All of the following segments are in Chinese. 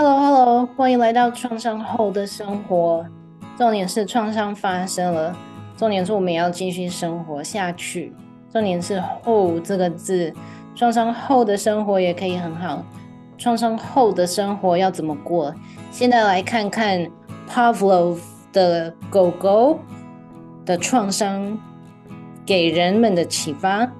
Hello，Hello，欢迎来到创伤后的生活。重点是创伤发生了，重点是我们也要继续生活下去。重点是“后”这个字，创伤后的生活也可以很好。创伤后的生活要怎么过？现在来看看 Pavlov 的狗狗的创伤给人们的启发。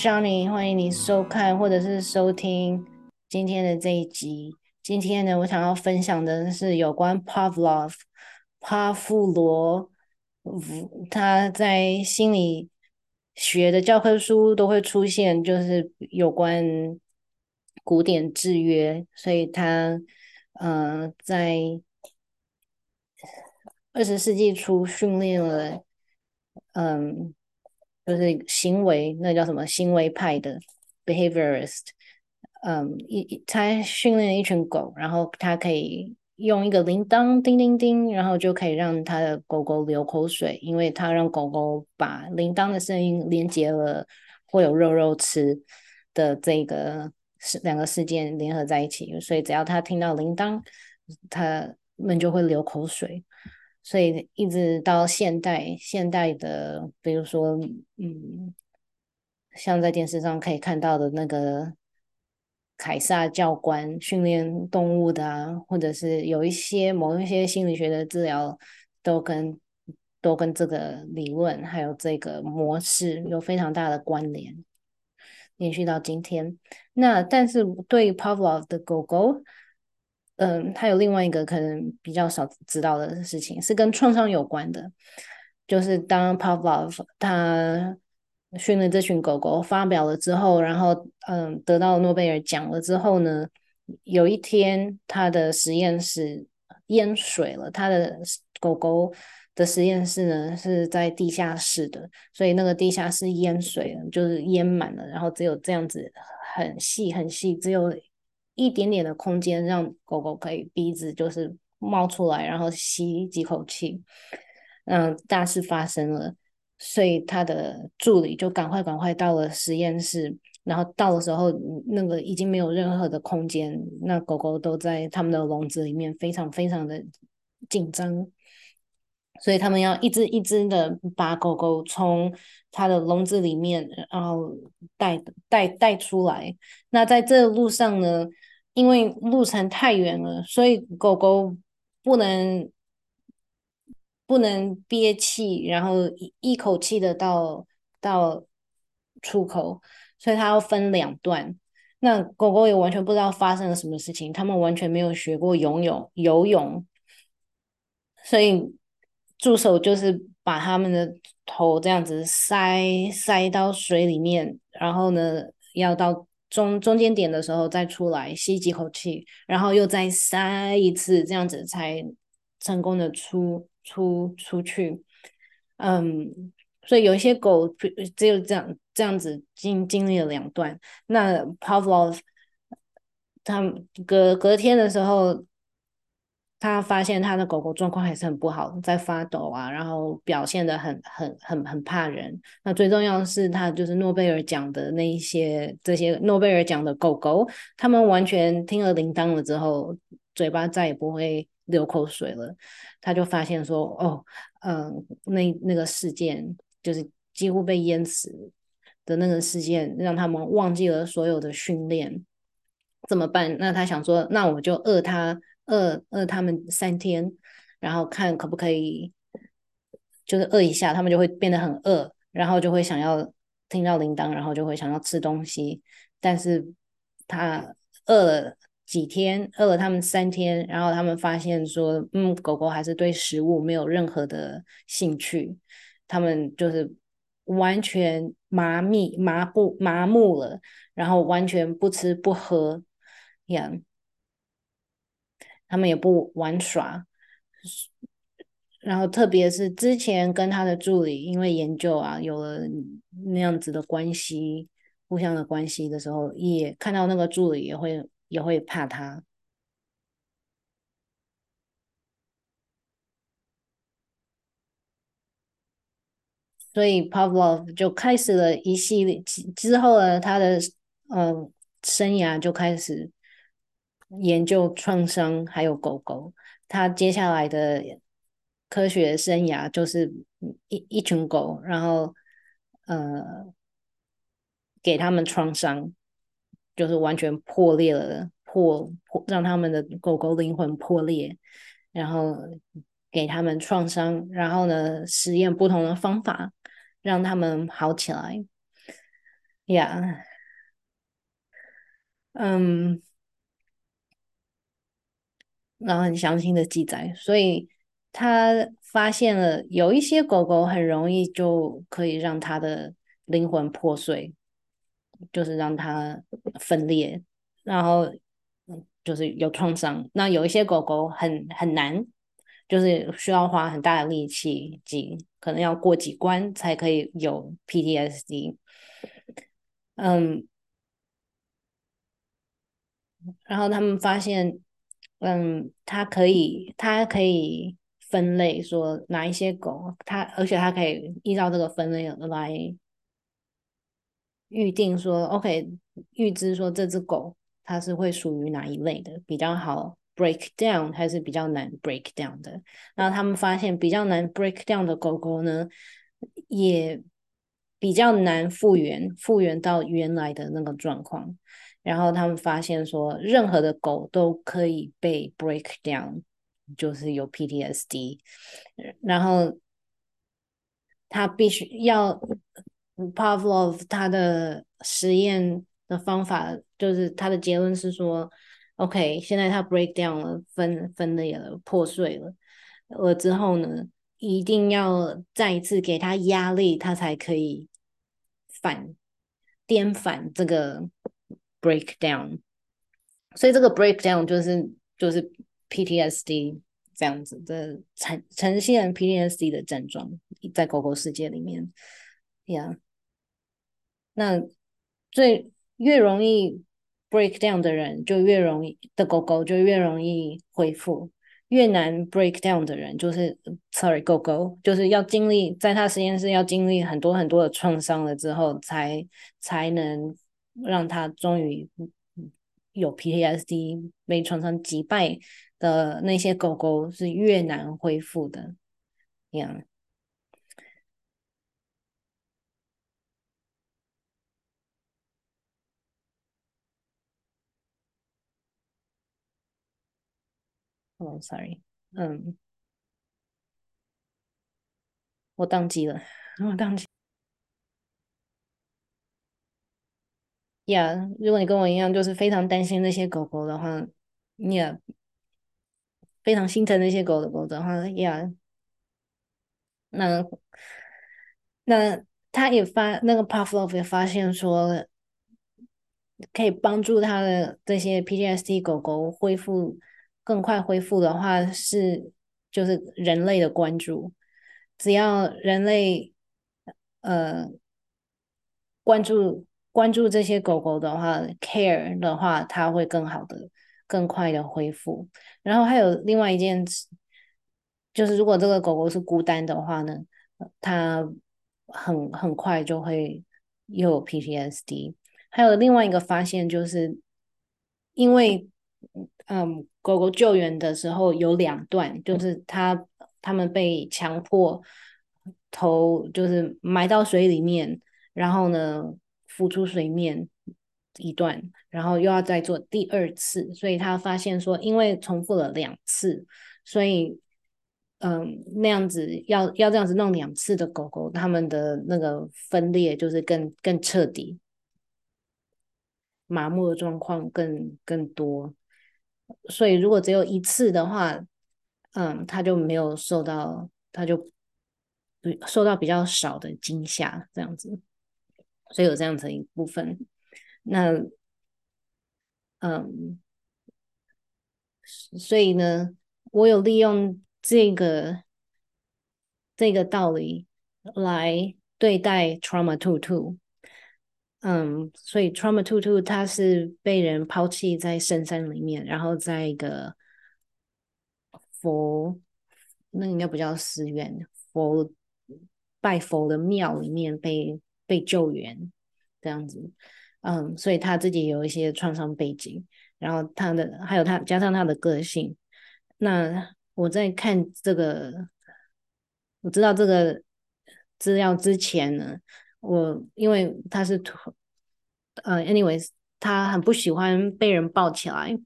我是 Shani，欢迎你收看或者是收听今天的这一集。今天呢，我想要分享的是有关 Pavlov 帕夫罗，他在心理学的教科书都会出现，就是有关古典制约，所以他呃在二十世纪初训练了嗯。就是行为，那叫什么行为派的 behaviorist，嗯，一他训练了一群狗，然后他可以用一个铃铛叮叮叮，然后就可以让他的狗狗流口水，因为他让狗狗把铃铛的声音连接了会有肉肉吃的这个是两个事件联合在一起，所以只要他听到铃铛，他们就会流口水。所以一直到现代，现代的，比如说，嗯，像在电视上可以看到的那个凯撒教官训练动物的啊，或者是有一些某一些心理学的治疗，都跟都跟这个理论还有这个模式有非常大的关联，延续到今天。那但是对 Pavlov 的狗狗。嗯，他有另外一个可能比较少知道的事情，是跟创伤有关的。就是当 Pavlov 他训练这群狗狗发表了之后，然后嗯得到诺贝尔奖了之后呢，有一天他的实验室淹水了，他的狗狗的实验室呢是在地下室的，所以那个地下室淹水了，就是淹满了，然后只有这样子很细很细，只有。一点点的空间，让狗狗可以鼻子就是冒出来，然后吸几口气。嗯，大事发生了，所以他的助理就赶快赶快到了实验室。然后到的时候，那个已经没有任何的空间，那狗狗都在他们的笼子里面，非常非常的紧张。所以他们要一只一只的把狗狗从它的笼子里面，然后带带带出来。那在这路上呢，因为路程太远了，所以狗狗不能不能憋气，然后一一口气的到到出口，所以它要分两段。那狗狗也完全不知道发生了什么事情，他们完全没有学过游泳游泳，所以助手就是把他们的头这样子塞塞到水里面，然后呢，要到。中中间点的时候再出来吸几口气，然后又再塞一次，这样子才成功的出出出去。嗯，所以有一些狗只有这样这样子经经历了两段。那 Pavlov 他隔隔天的时候。他发现他的狗狗状况还是很不好，在发抖啊，然后表现得很很很很怕人。那最重要的是，他就是诺贝尔奖的那一些这些诺贝尔奖的狗狗，他们完全听了铃铛了之后，嘴巴再也不会流口水了。他就发现说，哦，嗯，那那个事件就是几乎被淹死的那个事件，让他们忘记了所有的训练，怎么办？那他想说，那我就饿他。饿饿他们三天，然后看可不可以，就是饿一下，他们就会变得很饿，然后就会想要听到铃铛，然后就会想要吃东西。但是他饿了几天，饿了他们三天，然后他们发现说，嗯，狗狗还是对食物没有任何的兴趣，他们就是完全麻痹、麻木、麻木了，然后完全不吃不喝，这样。他们也不玩耍，然后特别是之前跟他的助理因为研究啊有了那样子的关系，互相的关系的时候，也看到那个助理也会也会怕他。所以 Pavlov 就开始了一系列之后呢，他的呃生涯就开始研究创伤，还有狗狗。他接下来的科学生涯就是一一群狗，然后呃给他们创伤，就是完全破裂了，破破让他们的狗狗灵魂破裂，然后给他们创伤，然后呢实验不同的方法。让他们好起来，呀，嗯，然后很详细的记载，所以他发现了有一些狗狗很容易就可以让他的灵魂破碎，就是让它分裂，然后就是有创伤。那有一些狗狗很很难。就是需要花很大的力气，几可能要过几关才可以有 PTSD。嗯，然后他们发现，嗯，它可以，它可以分类说哪一些狗，它而且它可以依照这个分类来预定说，OK，预知说这只狗它是会属于哪一类的比较好。break down 还是比较难 break down 的，然后他们发现比较难 break down 的狗狗呢，也比较难复原，复原到原来的那个状况。然后他们发现说，任何的狗都可以被 break down，就是有 PTSD。然后他必须要 Pavlov 他的实验的方法，就是他的结论是说。OK，现在它 break down 了，分分裂了，破碎了。了之后呢，一定要再一次给他压力，他才可以反颠反这个 break down。所以这个 break down 就是就是 PTSD 这样子的呈呈现 PTSD 的症状，在狗狗世界里面呀。那最越容易。break down 的人就越容易的狗狗就越容易恢复，越难 break down 的人就是 sorry 狗狗就是要经历在他实验室要经历很多很多的创伤了之后，才才能让他终于有 PTSD 被创伤击败的那些狗狗是越难恢复的，这样。哦，sorry，嗯，我宕机了，我宕机。呀，如果你跟我一样，就是非常担心那些狗狗的话，你也非常心疼那些狗的狗的话，呀，那那他也发那个 Pavlov 也发现说，可以帮助他的这些 PTSD 狗狗恢复。更快恢复的话是就是人类的关注，只要人类呃关注关注这些狗狗的话，care 的话，它会更好的更快的恢复。然后还有另外一件事，就是如果这个狗狗是孤单的话呢，它很很快就会又有 PTSD。还有另外一个发现就是因为。嗯，狗狗救援的时候有两段，就是它它们被强迫头，就是埋到水里面，然后呢浮出水面一段，然后又要再做第二次，所以他发现说，因为重复了两次，所以嗯那样子要要这样子弄两次的狗狗，它们的那个分裂就是更更彻底，麻木的状况更更多。所以，如果只有一次的话，嗯，他就没有受到，他就受到比较少的惊吓，这样子。所以有这样子一部分。那，嗯，所以呢，我有利用这个这个道理来对待 trauma two two。嗯，所以 trauma two two 它是被人抛弃在深山里面，然后在一个佛，那应该不叫寺院，佛拜佛的庙里面被被救援这样子。嗯，所以他自己有一些创伤背景，然后他的还有他加上他的个性。那我在看这个，我知道这个资料之前呢。我因为他是呃，anyways，他很不喜欢被人抱起来，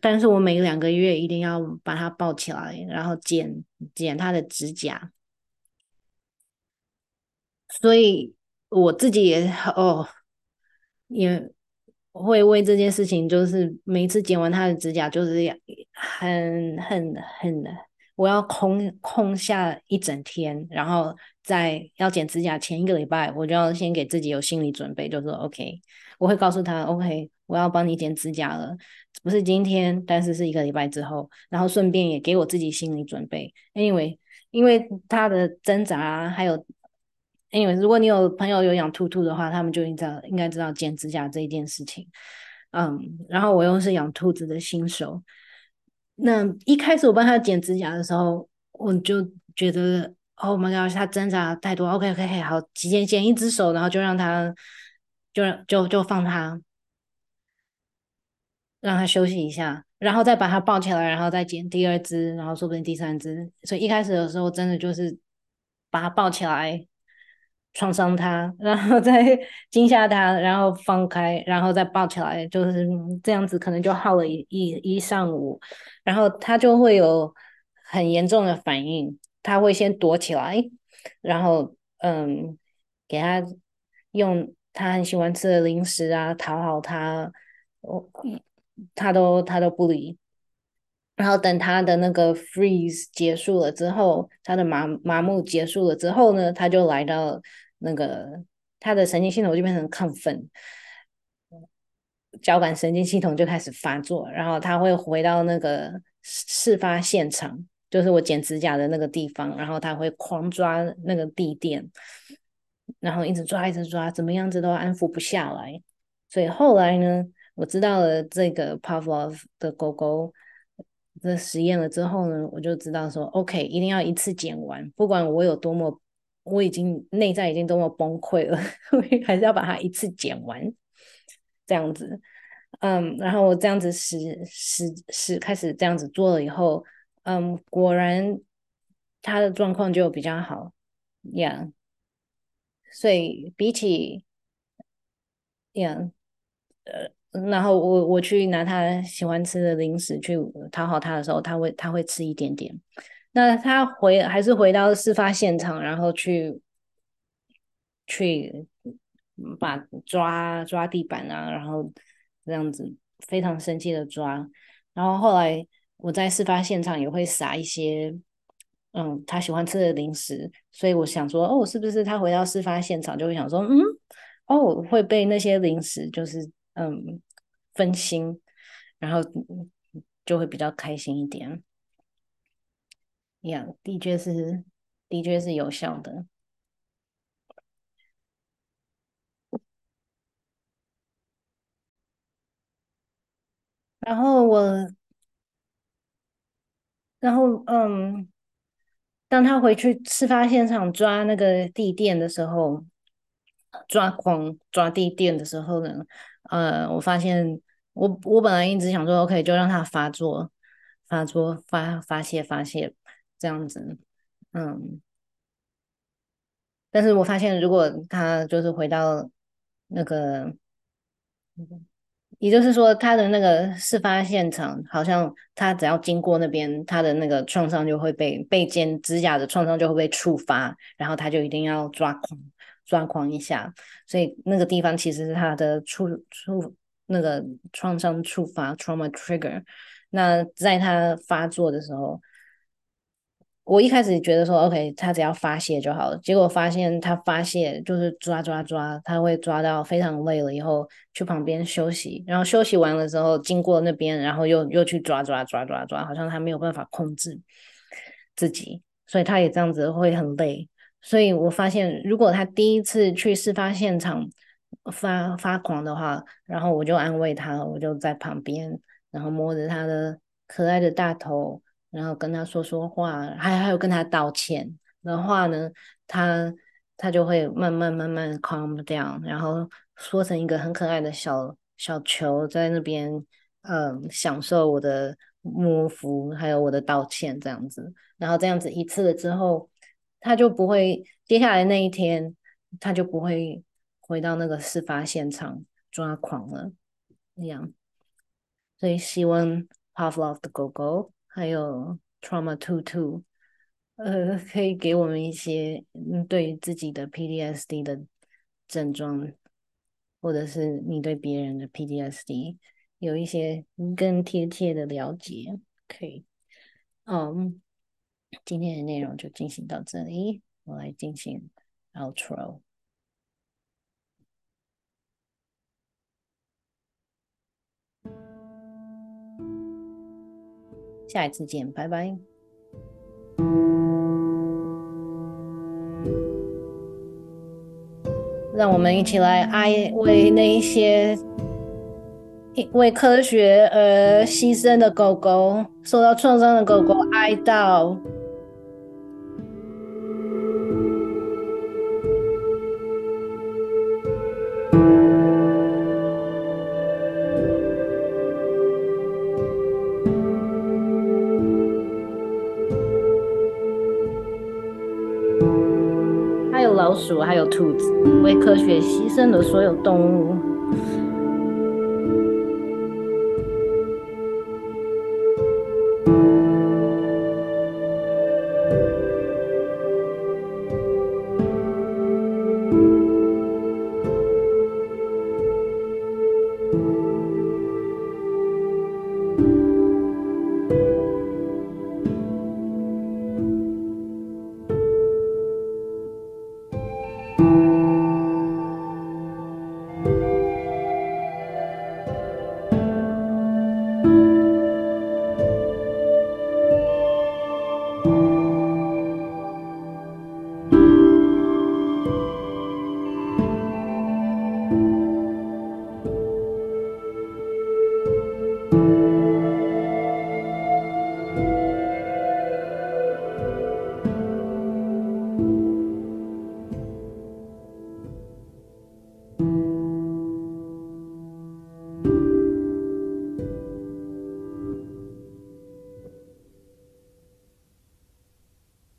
但是我每两个月一定要把他抱起来，然后剪剪他的指甲，所以我自己也哦，也会为这件事情，就是每次剪完他的指甲，就是很很很。我要空空下一整天，然后在要剪指甲前一个礼拜，我就要先给自己有心理准备，就说 OK，我会告诉他 OK，我要帮你剪指甲了，不是今天，但是是一个礼拜之后，然后顺便也给我自己心理准备。Anyway，因为他的挣扎，还有 Anyway，如果你有朋友有养兔兔的话，他们就应该应该知道剪指甲这一件事情。嗯，然后我又是养兔子的新手。那一开始我帮他剪指甲的时候，我就觉得，Oh my god，他挣扎太多。OK，OK，、okay, okay, 好，剪剪一只手，然后就让他，就让就就放他，让他休息一下，然后再把他抱起来，然后再剪第二只，然后说不定第三只。所以一开始的时候，真的就是把他抱起来。创伤他，然后再惊吓他，然后放开，然后再抱起来，就是这样子，可能就耗了一一一上午，然后他就会有很严重的反应，他会先躲起来，然后嗯，给他用他很喜欢吃的零食啊讨好他，哦，他都他都不理。然后等他的那个 freeze 结束了之后，他的麻麻木结束了之后呢，他就来到那个他的神经系统就变成亢奋，交感神经系统就开始发作，然后他会回到那个事发现场，就是我剪指甲的那个地方，然后他会狂抓那个地垫，然后一直抓一直抓，怎么样子都安抚不下来。所以后来呢，我知道了这个 Pavlov 的狗狗。这实验了之后呢，我就知道说，OK，一定要一次剪完，不管我有多么，我已经内在已经多么崩溃了，还是要把它一次剪完，这样子，嗯，然后我这样子实实实开始这样子做了以后，嗯，果然他的状况就比较好养所以比起养呃。然后我我去拿他喜欢吃的零食去讨好他的时候，他会他会吃一点点。那他回还是回到事发现场，然后去去把抓抓地板啊，然后这样子非常生气的抓。然后后来我在事发现场也会撒一些嗯他喜欢吃的零食，所以我想说哦，是不是他回到事发现场就会想说嗯哦会被那些零食就是。嗯，分心，然后就会比较开心一点。呀，的确是，的确是有效的。然后我，然后嗯，当他回去事发现场抓那个地垫的时候，抓狂抓地垫的时候呢，呃，我发现我我本来一直想说，OK，就让他发作，发作，发发泄发泄这样子，嗯，但是我发现如果他就是回到那个，也就是说他的那个事发现场，好像他只要经过那边，他的那个创伤就会被被剪指甲的创伤就会被触发，然后他就一定要抓狂。抓狂一下，所以那个地方其实是他的触触那个创伤触发 （trauma trigger）。那在他发作的时候，我一开始觉得说 OK，他只要发泄就好了。结果发现他发泄就是抓抓抓，他会抓到非常累了以后去旁边休息，然后休息完了之后经过那边，然后又又去抓抓抓抓抓，好像他没有办法控制自己。所以他也这样子会很累。所以我发现，如果他第一次去事发现场发发狂的话，然后我就安慰他，我就在旁边，然后摸着他的可爱的大头，然后跟他说说话，还还有跟他道歉的话呢，他他就会慢慢慢慢 calm down，然后缩成一个很可爱的小小球在那边。嗯，享受我的摸扶，还有我的道歉，这样子，然后这样子一次了之后，他就不会接下来那一天，他就不会回到那个事发现场抓狂了，那样。所以希望 Pavlov 的狗狗还有 Trauma Two Two，呃，可以给我们一些对自己的 PTSD 的症状，或者是你对别人的 PTSD。有一些更贴切的了解，可以，嗯，今天的内容就进行到这里，我来进行 outro，下一次见，拜拜，让我们一起来爱为那一些。为科学而牺牲的狗狗，受到创伤的狗狗哀悼。科学牺牲了所有动物。